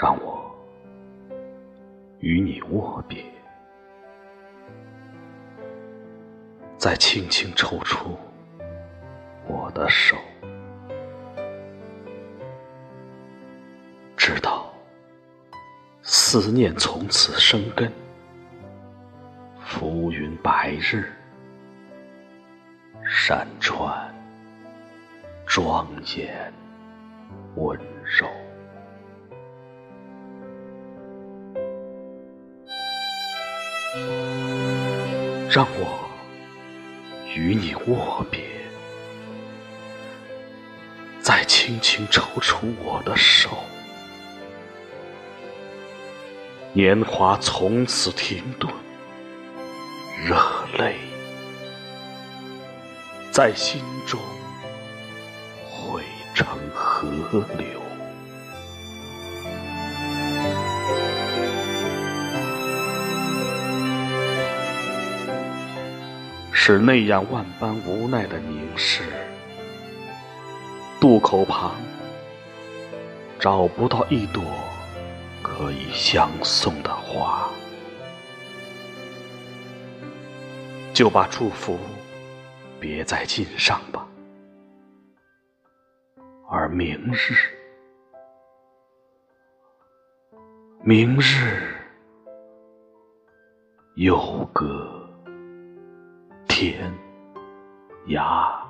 让我与你握别，再轻轻抽出我的手，直到思念从此生根，浮云白日，山川庄严温柔。让我与你握别，再轻轻抽出我的手，年华从此停顿，热泪在心中汇成河流。是那样万般无奈的凝视，渡口旁找不到一朵可以相送的花，就把祝福别在襟上吧。而明日，明日又歌。天涯。